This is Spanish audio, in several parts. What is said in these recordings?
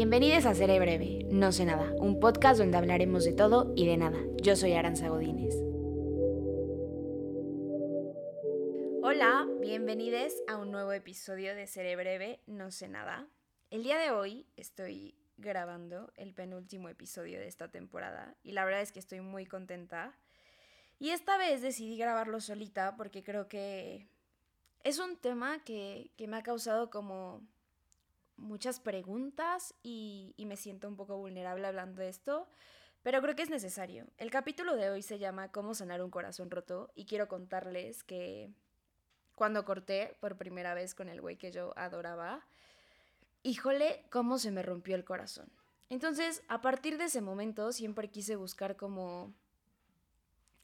Bienvenidos a Seré Breve, No sé nada, un podcast donde hablaremos de todo y de nada. Yo soy Aranza Godínez. Hola, bienvenidos a un nuevo episodio de Seré Breve, No sé nada. El día de hoy estoy grabando el penúltimo episodio de esta temporada y la verdad es que estoy muy contenta. Y esta vez decidí grabarlo solita porque creo que es un tema que, que me ha causado como muchas preguntas y, me siento un poco vulnerable hablando de esto, pero creo que es necesario. El capítulo de hoy se llama Cómo sanar un corazón roto y quiero contarles que cuando corté por primera vez con el güey que yo adoraba, híjole, cómo se me rompió el corazón. Entonces, a partir de ese momento siempre quise buscar como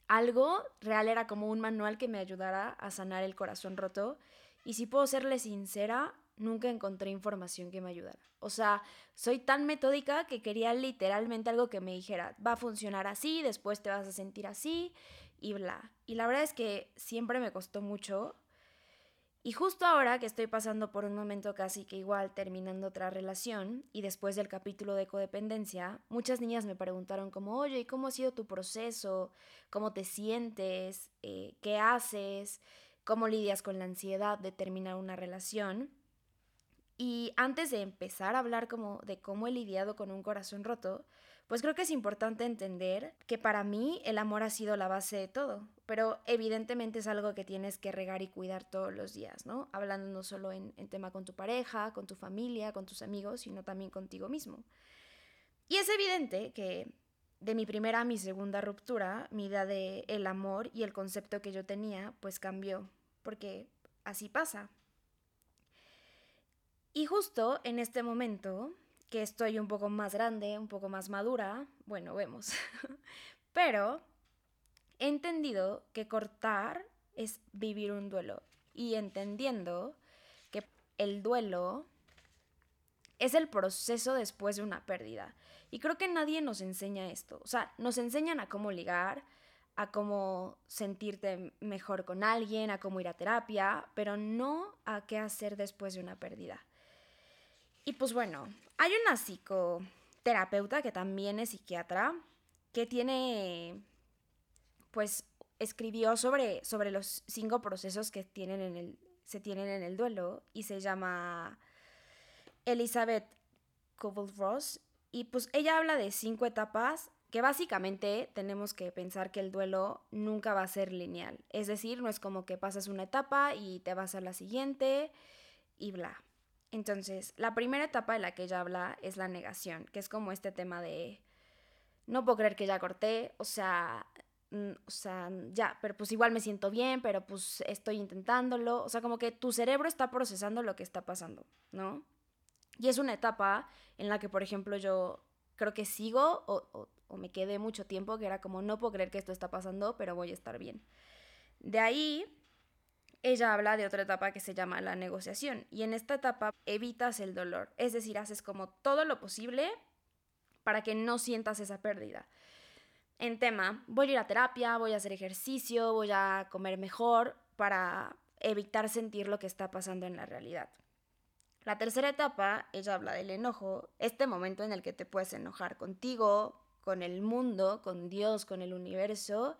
algo real, era como un manual que me ayudara a sanar el corazón roto. Y si puedo serle sincera, nunca encontré información que me ayudara. O sea, soy tan metódica que quería literalmente algo que me dijera, va a funcionar así, después te vas a sentir así y bla. Y la verdad es que siempre me costó mucho. Y justo ahora que estoy pasando por un momento casi que igual terminando otra relación y después del capítulo de codependencia, muchas niñas me preguntaron como, oye, ¿y cómo ha sido tu proceso? ¿Cómo te sientes? Eh, ¿Qué haces? ¿Cómo lidias con la ansiedad de terminar una relación? Y antes de empezar a hablar como de cómo he lidiado con un corazón roto, pues creo que es importante entender que para mí el amor ha sido la base de todo, pero evidentemente es algo que tienes que regar y cuidar todos los días, ¿no? Hablando no solo en, en tema con tu pareja, con tu familia, con tus amigos, sino también contigo mismo. Y es evidente que de mi primera a mi segunda ruptura, mi idea de el amor y el concepto que yo tenía, pues cambió, porque así pasa, y justo en este momento, que estoy un poco más grande, un poco más madura, bueno, vemos, pero he entendido que cortar es vivir un duelo y entendiendo que el duelo es el proceso después de una pérdida. Y creo que nadie nos enseña esto. O sea, nos enseñan a cómo ligar, a cómo sentirte mejor con alguien, a cómo ir a terapia, pero no a qué hacer después de una pérdida. Y pues bueno, hay una psicoterapeuta que también es psiquiatra, que tiene, pues escribió sobre, sobre los cinco procesos que tienen en el, se tienen en el duelo y se llama Elizabeth Kubler-Ross. Y pues ella habla de cinco etapas que básicamente tenemos que pensar que el duelo nunca va a ser lineal. Es decir, no es como que pasas una etapa y te vas a la siguiente y bla. Entonces, la primera etapa de la que ella habla es la negación, que es como este tema de no puedo creer que ya corté, o sea, mm, o sea, ya, pero pues igual me siento bien, pero pues estoy intentándolo, o sea, como que tu cerebro está procesando lo que está pasando, ¿no? Y es una etapa en la que, por ejemplo, yo creo que sigo o, o, o me quedé mucho tiempo, que era como no puedo creer que esto está pasando, pero voy a estar bien. De ahí ella habla de otra etapa que se llama la negociación y en esta etapa evitas el dolor, es decir, haces como todo lo posible para que no sientas esa pérdida. En tema, voy a ir a terapia, voy a hacer ejercicio, voy a comer mejor para evitar sentir lo que está pasando en la realidad. La tercera etapa, ella habla del enojo, este momento en el que te puedes enojar contigo, con el mundo, con Dios, con el universo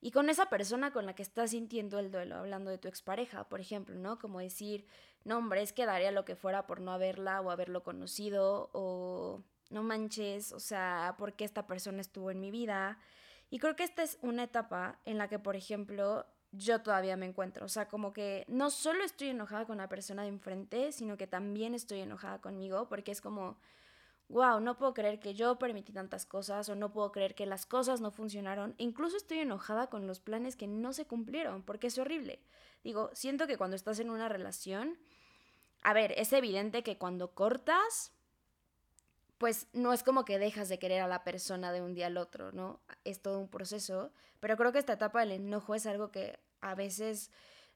y con esa persona con la que estás sintiendo el duelo, hablando de tu expareja, por ejemplo, ¿no? Como decir, no, hombre, es que daría lo que fuera por no haberla o haberlo conocido, o no manches, o sea, ¿por qué esta persona estuvo en mi vida? Y creo que esta es una etapa en la que, por ejemplo, yo todavía me encuentro. O sea, como que no solo estoy enojada con la persona de enfrente, sino que también estoy enojada conmigo, porque es como wow, no puedo creer que yo permití tantas cosas o no puedo creer que las cosas no funcionaron. incluso estoy enojada con los planes que no se cumplieron, porque es horrible. Digo, siento que cuando estás en una relación, a ver, es evidente que cuando cortas, pues no es como que dejas de querer a la persona de un día al otro, ¿no? Es todo un proceso, pero creo que esta etapa del enojo es algo que a veces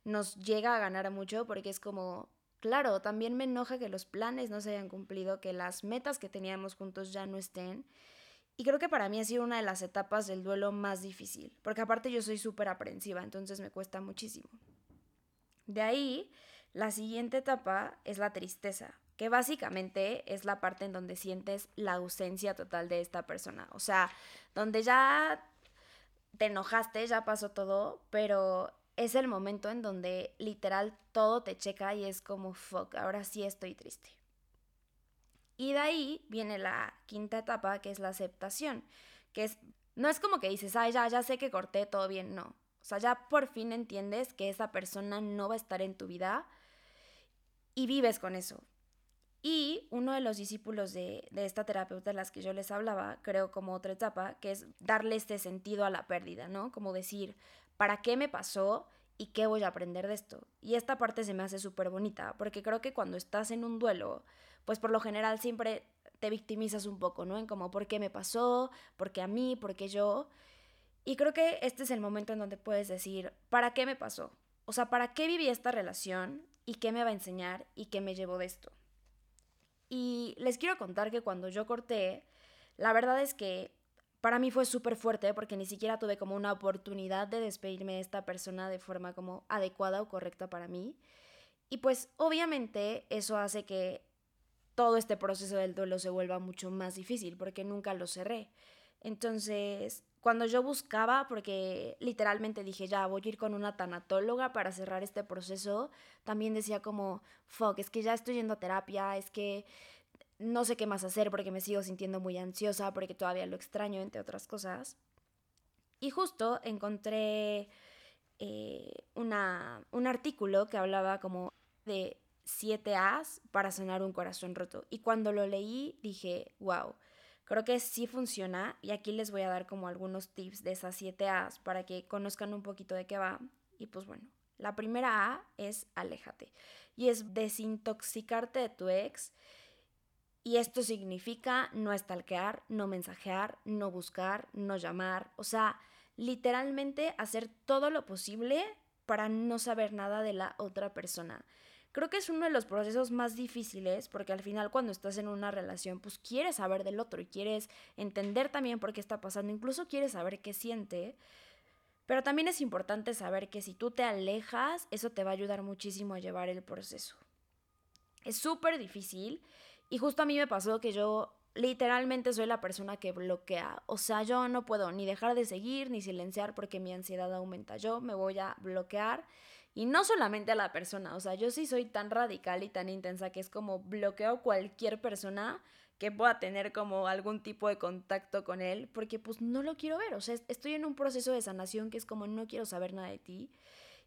nos llega a ganar mucho porque es como, Claro, también me enoja que los planes no se hayan cumplido, que las metas que teníamos juntos ya no estén. Y creo que para mí ha sido una de las etapas del duelo más difícil, porque aparte yo soy súper aprensiva, entonces me cuesta muchísimo. De ahí, la siguiente etapa es la tristeza, que básicamente es la parte en donde sientes la ausencia total de esta persona. O sea, donde ya te enojaste, ya pasó todo, pero es el momento en donde literal todo te checa y es como, fuck, ahora sí estoy triste. Y de ahí viene la quinta etapa, que es la aceptación, que es, no es como que dices, ay, ya, ya sé que corté, todo bien, no. O sea, ya por fin entiendes que esa persona no va a estar en tu vida y vives con eso. Y uno de los discípulos de, de, esta terapeuta de las que yo les hablaba, creo como otra etapa, que es darle este sentido a la pérdida, ¿no? Como decir, ¿para qué me pasó y qué voy a aprender de esto? Y esta parte se me hace súper bonita, porque creo que cuando estás en un duelo, pues por lo general siempre te victimizas un poco, ¿no? En como, ¿por qué me pasó? ¿Por qué a mí? ¿Por qué yo? Y creo que este es el momento en donde puedes decir, ¿para qué me pasó? O sea, ¿para qué viví esta relación? ¿Y qué me va a enseñar? ¿Y qué me llevo de esto? Y les quiero contar que cuando yo corté, la verdad es que para mí fue súper fuerte porque ni siquiera tuve como una oportunidad de despedirme de esta persona de forma como adecuada o correcta para mí. Y pues obviamente eso hace que todo este proceso del duelo se vuelva mucho más difícil porque nunca lo cerré. Entonces, cuando yo buscaba, porque literalmente dije, ya voy a ir con una tanatóloga para cerrar este proceso, también decía como, fuck, es que ya estoy yendo a terapia, es que no sé qué más hacer porque me sigo sintiendo muy ansiosa, porque todavía lo extraño, entre otras cosas. Y justo encontré eh, una, un artículo que hablaba como de 7 A's para sanar un corazón roto. Y cuando lo leí dije, wow Creo que sí funciona y aquí les voy a dar como algunos tips de esas 7 A's para que conozcan un poquito de qué va. Y pues bueno, la primera A es aléjate y es desintoxicarte de tu ex. Y esto significa no estalquear, no mensajear, no buscar, no llamar. O sea, literalmente hacer todo lo posible para no saber nada de la otra persona. Creo que es uno de los procesos más difíciles porque al final cuando estás en una relación pues quieres saber del otro y quieres entender también por qué está pasando, incluso quieres saber qué siente, pero también es importante saber que si tú te alejas, eso te va a ayudar muchísimo a llevar el proceso. Es súper difícil y justo a mí me pasó que yo literalmente soy la persona que bloquea. O sea, yo no puedo ni dejar de seguir ni silenciar porque mi ansiedad aumenta. Yo me voy a bloquear y no solamente a la persona, o sea, yo sí soy tan radical y tan intensa que es como bloqueo cualquier persona que pueda tener como algún tipo de contacto con él, porque pues no lo quiero ver, o sea, estoy en un proceso de sanación que es como no quiero saber nada de ti.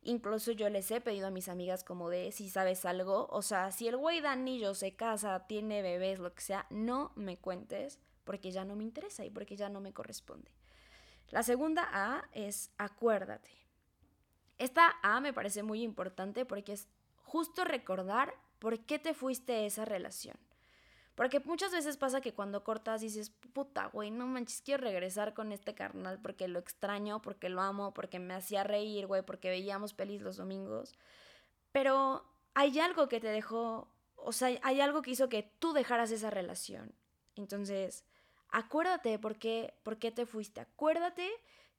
Incluso yo les he pedido a mis amigas como de si sabes algo, o sea, si el güey da anillos, se casa, tiene bebés, lo que sea, no me cuentes porque ya no me interesa y porque ya no me corresponde. La segunda A es acuérdate. Esta A me parece muy importante porque es justo recordar por qué te fuiste de esa relación. Porque muchas veces pasa que cuando cortas dices, puta, güey, no manches, quiero regresar con este carnal porque lo extraño, porque lo amo, porque me hacía reír, güey, porque veíamos pelis los domingos. Pero hay algo que te dejó, o sea, hay algo que hizo que tú dejaras esa relación. Entonces, acuérdate por qué, por qué te fuiste. Acuérdate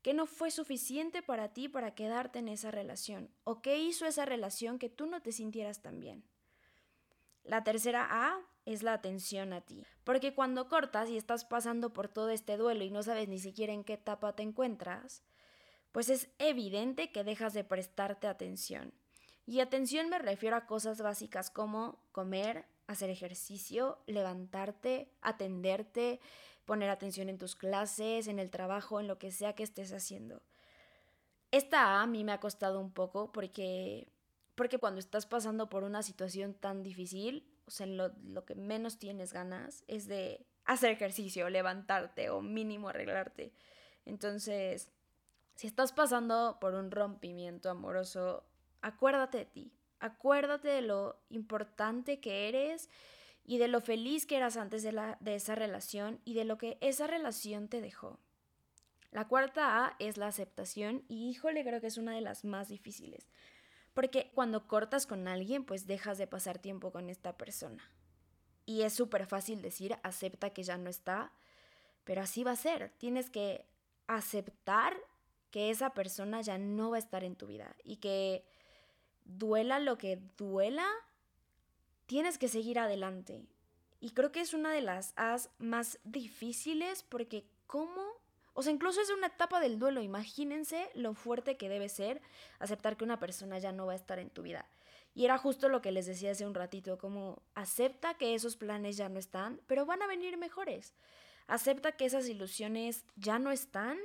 ¿Qué no fue suficiente para ti para quedarte en esa relación? ¿O qué hizo esa relación que tú no te sintieras tan bien? La tercera A es la atención a ti. Porque cuando cortas y estás pasando por todo este duelo y no sabes ni siquiera en qué etapa te encuentras, pues es evidente que dejas de prestarte atención. Y atención me refiero a cosas básicas como comer, hacer ejercicio, levantarte, atenderte, poner atención en tus clases, en el trabajo, en lo que sea que estés haciendo. Esta a mí me ha costado un poco porque, porque cuando estás pasando por una situación tan difícil, o sea, lo, lo que menos tienes ganas es de hacer ejercicio, levantarte o mínimo arreglarte. Entonces, si estás pasando por un rompimiento amoroso, acuérdate de ti, acuérdate de lo importante que eres y de lo feliz que eras antes de, la, de esa relación y de lo que esa relación te dejó. La cuarta A es la aceptación y híjole creo que es una de las más difíciles, porque cuando cortas con alguien pues dejas de pasar tiempo con esta persona. Y es súper fácil decir acepta que ya no está, pero así va a ser. Tienes que aceptar que esa persona ya no va a estar en tu vida y que duela lo que duela, tienes que seguir adelante. Y creo que es una de las as más difíciles porque cómo, o sea, incluso es una etapa del duelo, imagínense lo fuerte que debe ser aceptar que una persona ya no va a estar en tu vida. Y era justo lo que les decía hace un ratito, como acepta que esos planes ya no están, pero van a venir mejores. Acepta que esas ilusiones ya no están,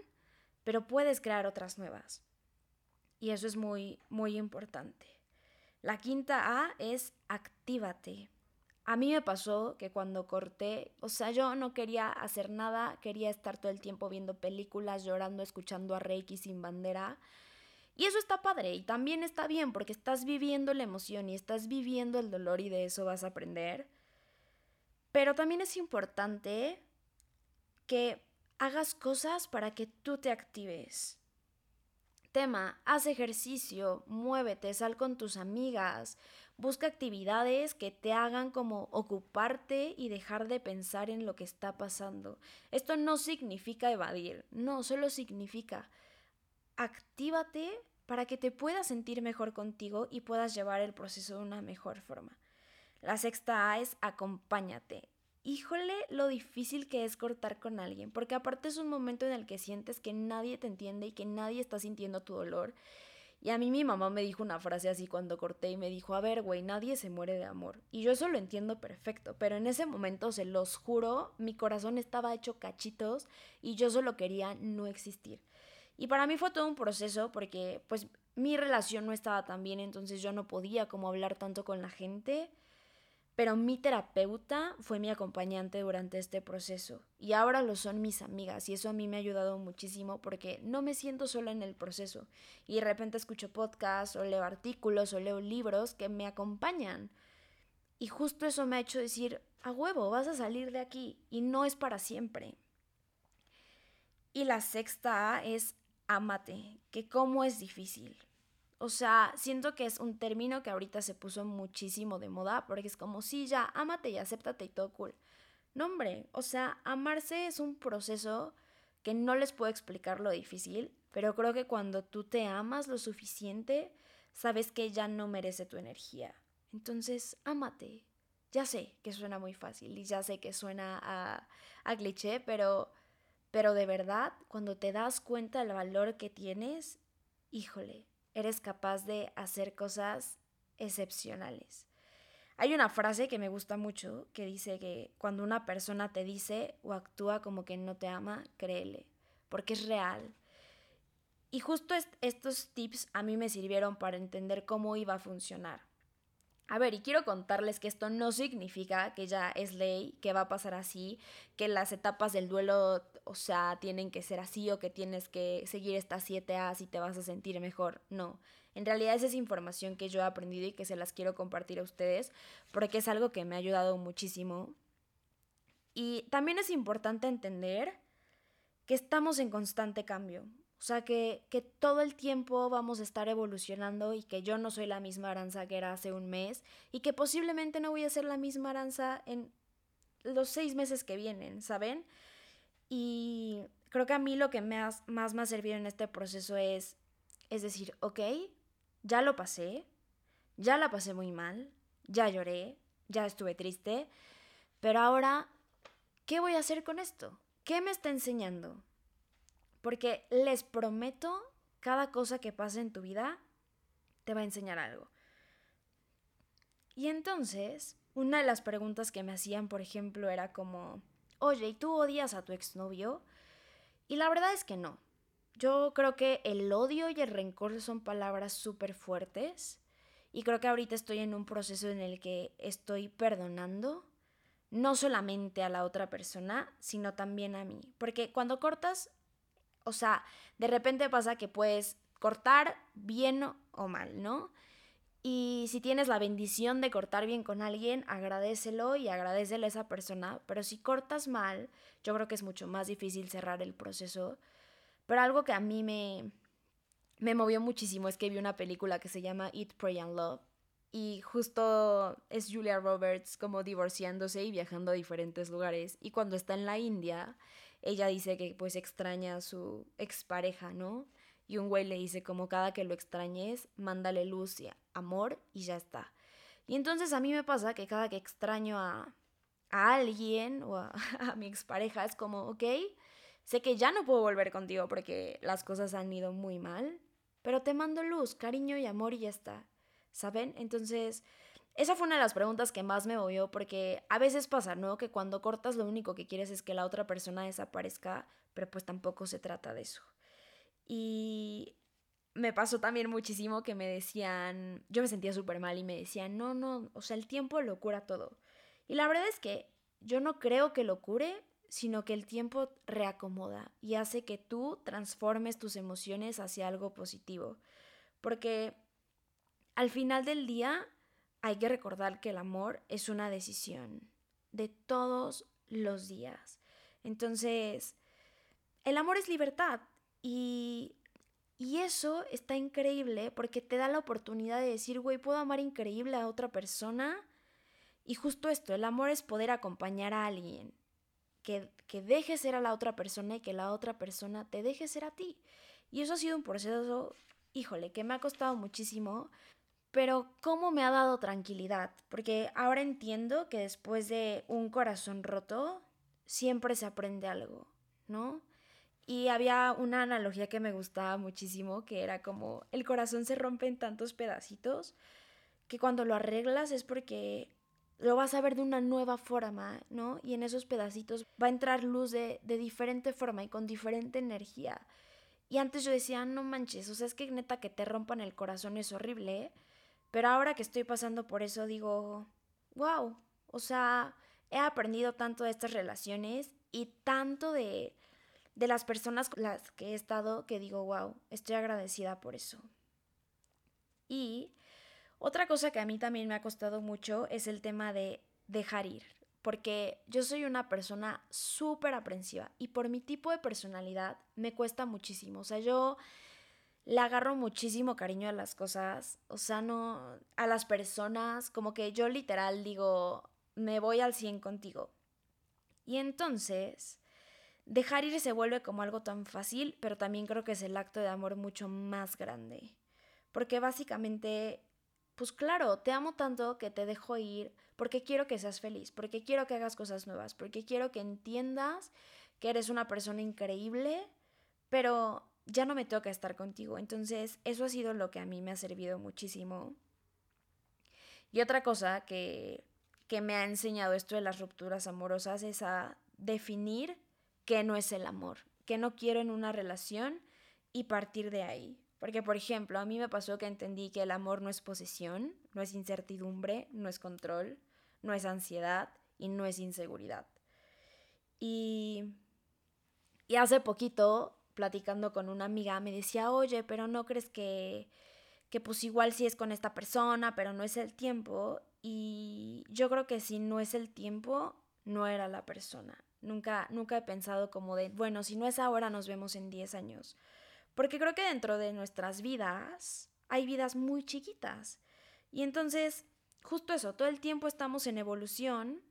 pero puedes crear otras nuevas. Y eso es muy, muy importante. La quinta A es actívate. A mí me pasó que cuando corté, o sea, yo no quería hacer nada, quería estar todo el tiempo viendo películas, llorando, escuchando a Reiki sin bandera. Y eso está padre y también está bien porque estás viviendo la emoción y estás viviendo el dolor y de eso vas a aprender. Pero también es importante que hagas cosas para que tú te actives. Tema, haz ejercicio, muévete, sal con tus amigas, busca actividades que te hagan como ocuparte y dejar de pensar en lo que está pasando. Esto no significa evadir, no, solo significa actívate para que te puedas sentir mejor contigo y puedas llevar el proceso de una mejor forma. La sexta A es acompáñate híjole lo difícil que es cortar con alguien, porque aparte es un momento en el que sientes que nadie te entiende y que nadie está sintiendo tu dolor. Y a mí mi mamá me dijo una frase así cuando corté y me dijo, a ver, güey, nadie se muere de amor. Y yo eso lo entiendo perfecto, pero en ese momento, se los juro, mi corazón estaba hecho cachitos y yo solo quería no existir. Y para mí fue todo un proceso porque pues mi relación no estaba tan bien, entonces yo no podía como hablar tanto con la gente pero mi terapeuta fue mi acompañante durante este proceso y ahora lo son mis amigas y eso a mí me ha ayudado muchísimo porque no me siento sola en el proceso y de repente escucho podcasts o leo artículos o leo libros que me acompañan y justo eso me ha hecho decir, a huevo, vas a salir de aquí y no es para siempre. Y la sexta es amate, que cómo es difícil. O sea, siento que es un término que ahorita se puso muchísimo de moda, porque es como, sí, ya, ámate y acéptate y todo cool. No, hombre, o sea, amarse es un proceso que no les puedo explicar lo difícil, pero creo que cuando tú te amas lo suficiente, sabes que ya no merece tu energía. Entonces, ámate. Ya sé que suena muy fácil y ya sé que suena a, cliché, pero, pero de verdad, cuando te das cuenta del valor que tienes, híjole, eres capaz de hacer cosas excepcionales. Hay una frase que me gusta mucho que dice que cuando una persona te dice o actúa como que no te ama, créele, porque es real. Y justo estos tips a mí me sirvieron para entender cómo iba a funcionar. A ver, y quiero contarles que esto no significa que ya es ley, que va a pasar así, que las etapas del duelo, o sea, tienen que ser así o que tienes que seguir estas 7 A y te vas a sentir mejor. No. En realidad esa es información que yo he aprendido y que se las quiero compartir a ustedes porque es algo que me ha ayudado muchísimo. Y también es importante entender que estamos en constante cambio. O sea, que, todo el tiempo vamos a estar evolucionando y que yo no soy la misma Aranza que era hace un mes y que posiblemente no voy a ser la misma Aranza en los seis meses que vienen, ¿saben? Y creo que a mí lo que más, más me ha servido en este proceso es, es decir, ok, ya lo pasé, ya la pasé muy mal, ya lloré, ya estuve triste, pero ahora, ¿qué voy a hacer con esto? ¿Qué me está enseñando? Porque les prometo, cada cosa que pase en tu vida te va a enseñar algo. Y entonces, una de las preguntas que me hacían, por ejemplo, era como, oye, ¿y tú odias a tu exnovio? Y la verdad es que no. Yo creo que el odio y el rencor son palabras súper fuertes. Y creo que ahorita estoy en un proceso en el que estoy perdonando no solamente a la otra persona, sino también a mí. Porque cuando cortas o sea, de repente pasa que puedes cortar bien o mal, ¿no? Y si tienes la bendición de cortar bien con alguien, agradecelo y agradecele a esa persona. Pero si cortas mal, yo creo que es mucho más difícil cerrar el proceso. Pero algo que a mí me, me movió muchísimo es que vi una película que se llama Eat, Pray and Love. Y justo es Julia Roberts como divorciándose y viajando a diferentes lugares. Y cuando está en la India, ella dice que pues extraña a su expareja, ¿no? Y un güey le dice como cada que lo extrañes, mándale luz y amor y ya está. Y entonces a mí me pasa que cada que extraño a, a alguien o a, a mi expareja es como, ok, sé que ya no puedo volver contigo porque las cosas han ido muy mal, pero te mando luz, cariño y amor y ya está. ¿Saben? Entonces, esa fue una de las preguntas que más me movió porque a veces pasa, ¿no? Que cuando cortas lo único que quieres es que la otra persona desaparezca, pero pues tampoco se trata de eso. Y me pasó también muchísimo que me decían, yo me sentía súper mal y me decían, no, no, o sea, el tiempo lo cura todo. Y la verdad es que yo no creo que lo cure, sino que el tiempo reacomoda y hace que tú transformes tus emociones hacia algo positivo. Porque al final del día hay que recordar que el amor es una decisión de todos los días. Entonces, el amor es libertad y, y eso está increíble porque te da la oportunidad de decir, güey, puedo amar increíble a otra persona. Y justo esto, el amor es poder acompañar a alguien, que, que deje ser a la otra persona y que la otra persona te deje ser a ti. Y eso ha sido un proceso, híjole, que me ha costado muchísimo, pero cómo me ha dado tranquilidad, porque ahora entiendo que después de un corazón roto, siempre se aprende algo, ¿no? Y había una analogía que me gustaba muchísimo, que era como el corazón se rompe en tantos pedacitos, que cuando lo arreglas es porque lo vas a ver de una nueva forma, ¿no? Y en esos pedacitos va a entrar luz de, de diferente forma y con diferente energía. Y antes yo decía, no manches, o sea, es que neta que te rompan el corazón es horrible. Pero ahora que estoy pasando por eso digo, wow, o sea, he aprendido tanto de estas relaciones y tanto de, de las personas con las que he estado que digo, wow, estoy agradecida por eso. Y otra cosa que a mí también me ha costado mucho es el tema de dejar ir, porque yo soy una persona súper aprensiva y por mi tipo de personalidad me cuesta muchísimo. O sea, yo le agarro muchísimo cariño a las cosas, o sea, no a las personas, como que yo literal digo, me voy al 100 contigo. Y entonces, dejar ir se vuelve como algo tan fácil, pero también creo que es el acto de amor mucho más grande. Porque básicamente, pues claro, te amo tanto que te dejo ir porque quiero que seas feliz, porque quiero que hagas cosas nuevas, porque quiero que entiendas que eres una persona increíble, pero ya no me toca estar contigo. Entonces, eso ha sido lo que a mí me ha servido muchísimo. Y otra cosa que, que me ha enseñado esto de las rupturas amorosas es a definir qué no es el amor, qué no quiero en una relación y partir de ahí. Porque, por ejemplo, a mí me pasó que entendí que el amor no es posesión, no es incertidumbre, no es control, no es ansiedad y no es inseguridad. Y, y hace poquito platicando con una amiga, me decía, oye, pero no crees que, que pues igual si es con esta persona, pero no es el tiempo. Y yo creo que si no es el tiempo, no era la persona. Nunca, nunca he pensado como de, bueno, si no es ahora, nos vemos en 10 años. Porque creo que dentro de nuestras vidas hay vidas muy chiquitas. Y entonces, justo eso, todo el tiempo estamos en evolución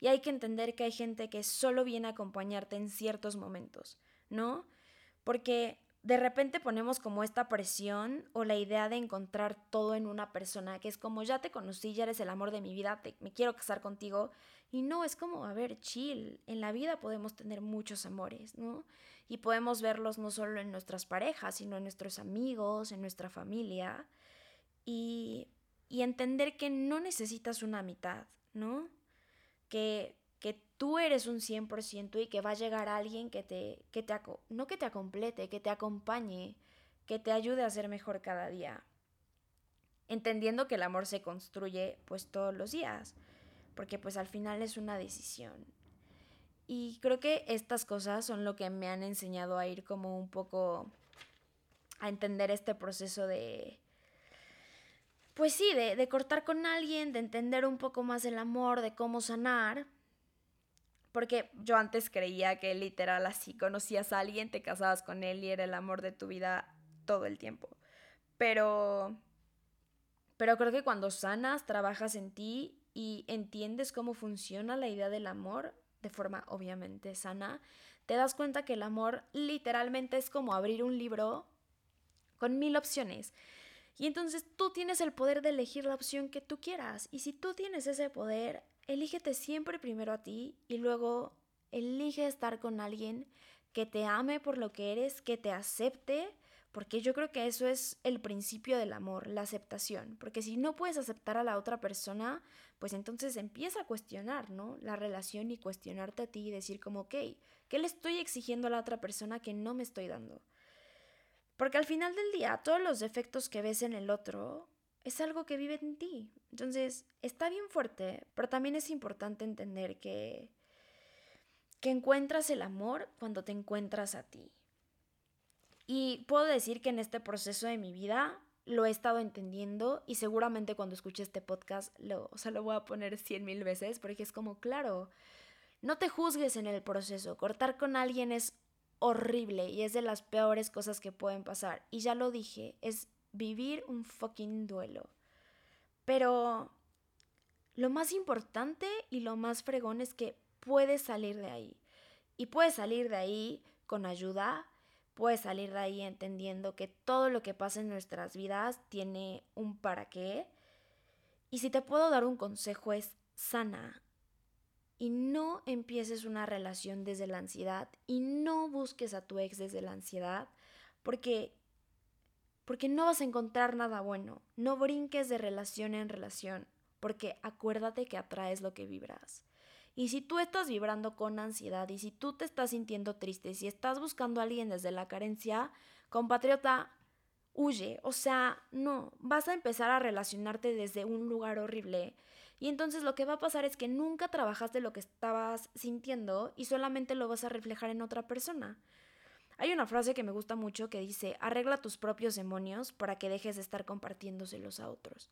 y hay que entender que hay gente que solo viene a acompañarte en ciertos momentos. ¿No? Porque de repente ponemos como esta presión o la idea de encontrar todo en una persona, que es como ya te conocí, ya eres el amor de mi vida, me quiero casar contigo. Y no, es como, a ver, chill, en la vida podemos tener muchos amores, ¿no? Y podemos verlos no solo en nuestras parejas, sino en nuestros amigos, en nuestra familia. Y, y entender que no necesitas una mitad, ¿no? Que que tú eres un 100% y que va a llegar alguien que te, que te, no que te acomplete, que te acompañe, que te ayude a ser mejor cada día. Entendiendo que el amor se construye pues todos los días, porque pues al final es una decisión. Y creo que estas cosas son lo que me han enseñado a ir como un poco a entender este proceso de, pues sí, de, de, cortar con alguien, de entender un poco más el amor, de cómo sanar, porque yo antes creía que literal así conocías a alguien, te casabas con él y era el amor de tu vida todo el tiempo. Pero pero creo que cuando sanas, trabajas en ti y entiendes cómo funciona la idea del amor de forma obviamente sana, te das cuenta que el amor literalmente es como abrir un libro con mil opciones. Y entonces tú tienes el poder de elegir la opción que tú quieras. Y si tú tienes ese poder, elígete siempre primero a ti y luego elige estar con alguien que te ame por lo que eres, que te acepte, porque yo creo que eso es el principio del amor, la aceptación. Porque si no puedes aceptar a la otra persona, pues entonces empieza a cuestionar, ¿no? La relación y cuestionarte a ti y decir como, ok, ¿qué le estoy exigiendo a la otra persona que no me estoy dando? Porque al final del día, todos los defectos que ves en el otro es algo que vive en ti. Entonces, está bien fuerte, pero también es importante entender que, que encuentras el amor cuando te encuentras a ti. Y puedo decir que en este proceso de mi vida lo he estado entendiendo y seguramente cuando escuche este podcast lo, o lo voy a poner cien mil veces porque es como, claro, no te juzgues en el proceso. Cortar con alguien es horrible y es de las peores cosas que pueden pasar. Y ya lo dije, es vivir un fucking duelo. Pero lo más importante y lo más fregón es que puedes salir de ahí. Y puedes salir de ahí con ayuda, puedes salir de ahí entendiendo que todo lo que pasa en nuestras vidas tiene un para qué. Y si te puedo dar un consejo es sana, y no empieces una relación desde la ansiedad y no busques a tu ex desde la ansiedad porque porque no vas a encontrar nada bueno. No brinques de relación en relación, porque acuérdate que atraes lo que vibras. Y si tú estás vibrando con ansiedad y si tú te estás sintiendo triste, si estás buscando a alguien desde la carencia, compatriota, huye. O sea, no, vas a empezar a relacionarte desde un lugar horrible y entonces lo que va a pasar es que nunca trabajaste lo que estabas sintiendo y solamente lo vas a reflejar en otra persona. Hay una frase que me gusta mucho que dice, arregla tus propios demonios para que dejes de estar compartiéndoselos a otros.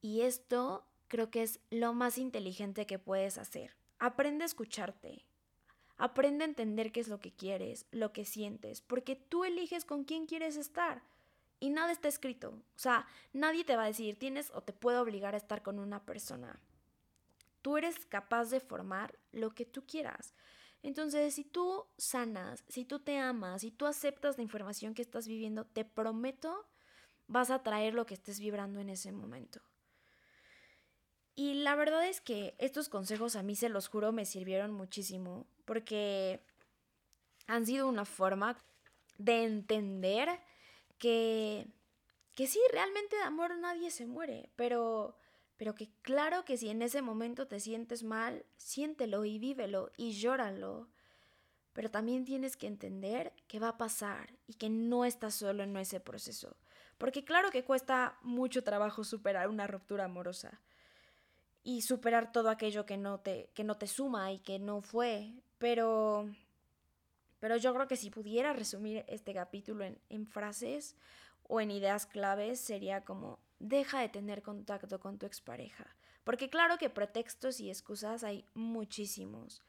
Y esto creo que es lo más inteligente que puedes hacer. Aprende a escucharte. Aprende a entender qué es lo que quieres, lo que sientes, porque tú eliges con quién quieres estar. Y nada está escrito. O sea, nadie te va a decir, tienes o te puede obligar a estar con una persona. Tú eres capaz de formar lo que tú quieras. Entonces, si tú sanas, si tú te amas, si tú aceptas la información que estás viviendo, te prometo, vas a traer lo que estés vibrando en ese momento. Y la verdad es que estos consejos a mí, se los juro, me sirvieron muchísimo porque han sido una forma de entender que, que sí, realmente de amor nadie se muere, pero, pero que claro que si en ese momento te sientes mal, siéntelo y vívelo y llóralo. Pero también tienes que entender que va a pasar y que no estás solo en ese proceso. Porque claro que cuesta mucho trabajo superar una ruptura amorosa y superar todo aquello que no te, que no te suma y que no fue. Pero pero yo creo que si pudiera resumir este capítulo en, frases o en ideas claves, sería como, deja de tener contacto con tu expareja. Porque claro que pretextos y excusas hay muchísimos.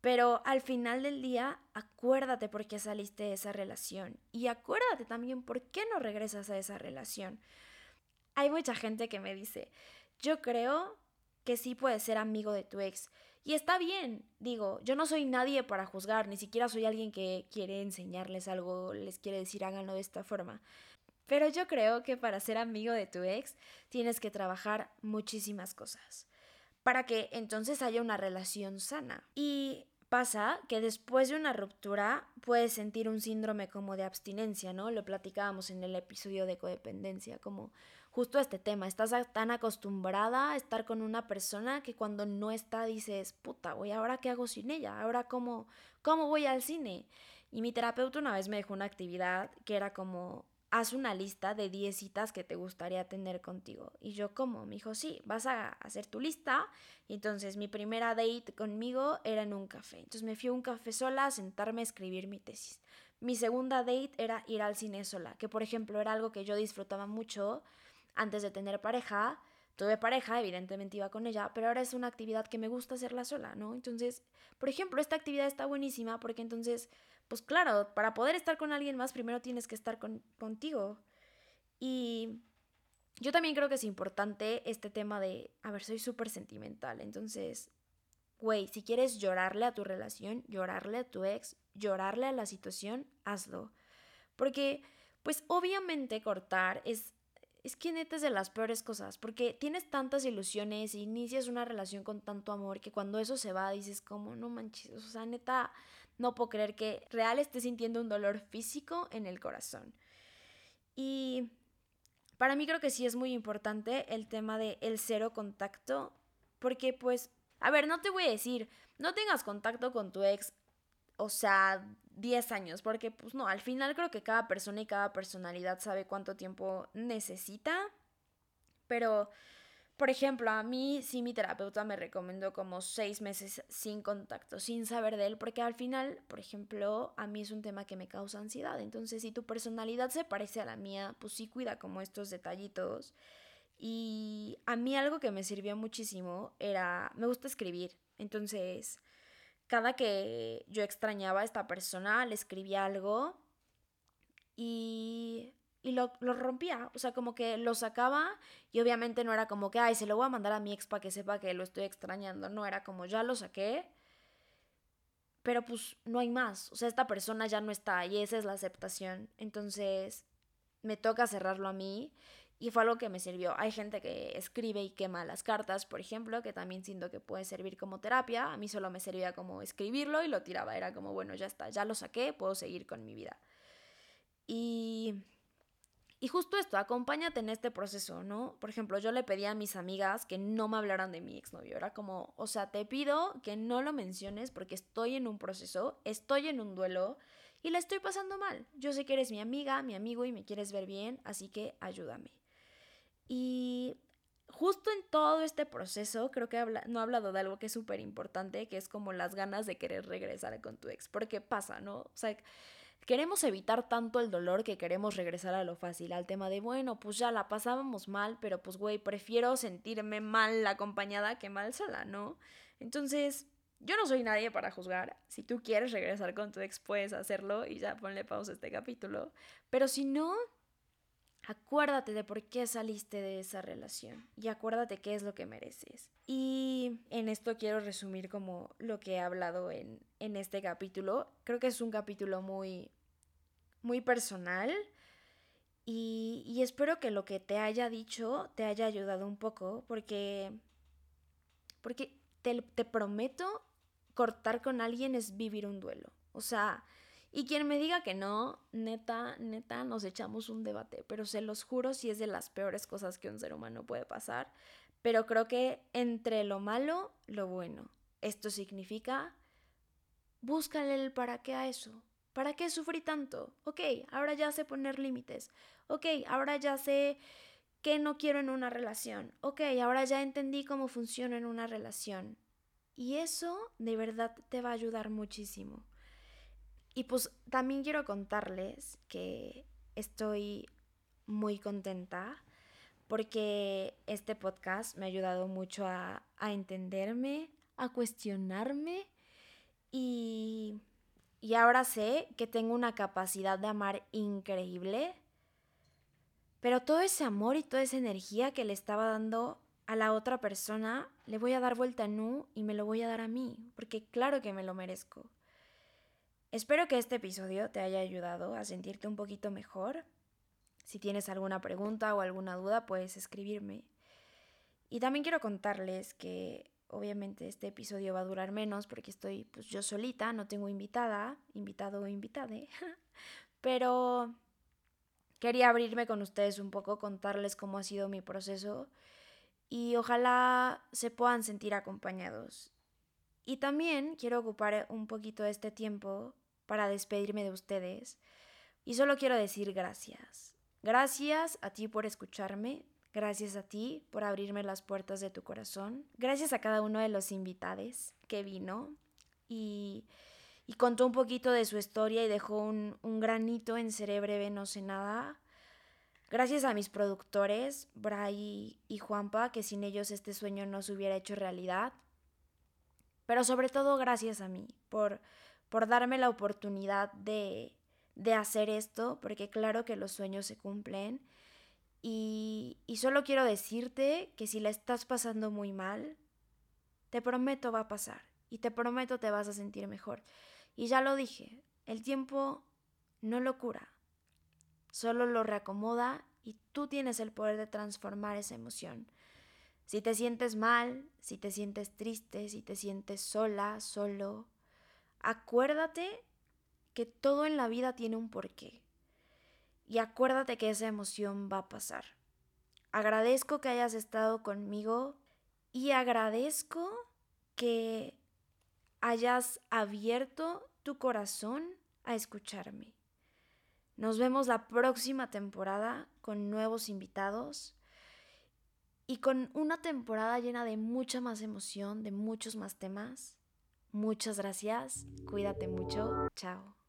Pero al final del día, acuérdate por qué saliste de esa relación. Y acuérdate también por qué no regresas a esa relación. Hay mucha gente que me dice, yo creo que sí puedes ser amigo de tu ex. Y está bien, digo, yo no soy nadie para juzgar, ni siquiera soy alguien que quiere enseñarles algo, les quiere decir háganlo de esta forma. Pero yo creo que para ser amigo de tu ex tienes que trabajar muchísimas cosas para que entonces haya una relación sana. Y pasa que después de una ruptura puedes sentir un síndrome como de abstinencia, ¿no? Lo platicábamos en el episodio de codependencia, como justo este tema. Estás tan acostumbrada a estar con una persona que cuando no está dices, puta, güey, ¿ahora qué hago sin ella? ¿Ahora cómo, cómo voy al cine? Y mi terapeuta una vez me dejó una actividad que era como, haz una lista de 10 citas que te gustaría tener contigo. Y yo, ¿cómo? Me dijo, sí, vas a hacer tu lista. Entonces mi primera date conmigo era en un café. Entonces me fui a un café sola a sentarme a escribir mi tesis. Mi segunda date era ir al cine sola, que por ejemplo era algo que yo disfrutaba mucho antes de tener pareja, tuve pareja, evidentemente iba con ella, pero ahora es una actividad que me gusta hacerla sola, ¿no? Entonces, por ejemplo, esta actividad está buenísima porque entonces, pues claro, para poder estar con alguien más, primero tienes que estar contigo. Y yo también creo que es importante este tema de, a ver, soy súper sentimental, entonces, güey, si quieres llorarle a tu relación, llorarle a tu ex, llorarle a la situación, hazlo. Porque, pues obviamente cortar es es que neta es de las peores cosas, porque tienes tantas ilusiones inicias una relación con tanto amor que cuando eso se va dices como, no manches, o sea, neta, no puedo creer que real esté sintiendo un dolor físico en el corazón. Y para mí creo que sí es muy importante el tema de el cero contacto, porque pues, a ver, no te voy a decir, no tengas contacto con tu ex, o sea, 10 años, porque pues no, al final creo que cada persona y cada personalidad sabe cuánto tiempo necesita, pero, por ejemplo, a mí sí mi terapeuta me recomendó como 6 meses sin contacto, sin saber de él, porque al final, por ejemplo, a mí es un tema que me causa ansiedad, entonces si tu personalidad se parece a la mía, pues sí cuida como estos detallitos. Y a mí algo que me sirvió muchísimo era, me gusta escribir, entonces cada que yo extrañaba a esta persona, le escribía algo y, y lo, lo, rompía. O sea, como que lo sacaba y obviamente no era como que, ay, se lo voy a mandar a mi ex para que sepa que lo estoy extrañando. No, era como, ya lo saqué, pero pues no hay más. O sea, esta persona ya no está y esa es la aceptación. Entonces, me toca cerrarlo a mí y fue algo que me sirvió. Hay gente que escribe y quema las cartas, por ejemplo, que también siento que puede servir como terapia. A mí solo me servía como escribirlo y lo tiraba. Era como, bueno, ya está, ya lo saqué, puedo seguir con mi vida. Y, y justo esto, acompáñate en este proceso, ¿no? Por ejemplo, yo le pedí a mis amigas que no me hablaran de mi exnovio. Era como, o sea, te pido que no lo menciones porque estoy en un proceso, estoy en un duelo y la estoy pasando mal. Yo sé que eres mi amiga, mi amigo y me quieres ver bien, así que ayúdame. Y justo en todo este proceso, creo que no he hablado de algo que es súper importante, que es como las ganas de querer regresar con tu ex. Porque pasa, ¿no? O sea, queremos evitar tanto el dolor que queremos regresar a lo fácil, al tema de, bueno, pues ya la pasábamos mal, pero pues, güey, prefiero sentirme mal acompañada que mal sola, ¿no? Entonces, yo no soy nadie para juzgar. Si tú quieres regresar con tu ex, puedes hacerlo y ya ponle pausa a este capítulo. Pero si no, Acuérdate de por qué saliste de esa relación y acuérdate qué es lo que mereces. Y en esto quiero resumir como lo que he hablado en, en este capítulo. Creo que es un capítulo muy, muy personal y, y espero que lo que te haya dicho te haya ayudado un poco porque, porque te, te prometo, cortar con alguien es vivir un duelo. O sea, y quien me diga que no, neta, neta, nos echamos un debate, pero se los juro si es de las peores cosas que un ser humano puede pasar. Pero creo que entre lo malo, lo bueno. Esto significa, búscale el para qué a eso. ¿Para qué sufrí tanto? Ok, ahora ya sé poner límites. Ok, ahora ya sé qué no quiero en una relación. Ok, ahora ya entendí cómo funciona en una relación. Y eso de verdad te va a ayudar muchísimo. Y pues también quiero contarles que estoy muy contenta porque este podcast me ha ayudado mucho a, entenderme, a cuestionarme y, y ahora sé que tengo una capacidad de amar increíble, pero todo ese amor y toda esa energía que le estaba dando a la otra persona, le voy a dar vuelta a nu y me lo voy a dar a mí, porque claro que me lo merezco. Espero que este episodio te haya ayudado a sentirte un poquito mejor. Si tienes alguna pregunta o alguna duda, puedes escribirme. Y también quiero contarles que obviamente este episodio va a durar menos porque estoy pues yo solita, no tengo invitada, invitado o invitade. Pero quería abrirme con ustedes un poco, contarles cómo ha sido mi proceso y ojalá se puedan sentir acompañados. Y también quiero ocupar un poquito de este tiempo para despedirme de ustedes. Y solo quiero decir gracias. Gracias a ti por escucharme. Gracias a ti por abrirme las puertas de tu corazón. Gracias a cada uno de los invitados que vino y, y contó un poquito de su historia y dejó un, un granito en Cerebreve No sé nada. Gracias a mis productores, Bray y Juanpa, que sin ellos este sueño no se hubiera hecho realidad. Pero sobre todo gracias a mí por por darme la oportunidad de, de hacer esto, porque claro que los sueños se cumplen. Y, y solo quiero decirte que si la estás pasando muy mal, te prometo va a pasar y te prometo te vas a sentir mejor. Y ya lo dije, el tiempo no lo cura, solo lo reacomoda y tú tienes el poder de transformar esa emoción. Si te sientes mal, si te sientes triste, si te sientes sola, solo, acuérdate que todo en la vida tiene un porqué. Y acuérdate que esa emoción va a pasar. Agradezco que hayas estado conmigo y agradezco que hayas abierto tu corazón a escucharme. Nos vemos la próxima temporada con nuevos invitados y con una temporada llena de mucha más emoción, de muchos más temas. Muchas gracias, cuídate mucho, chao.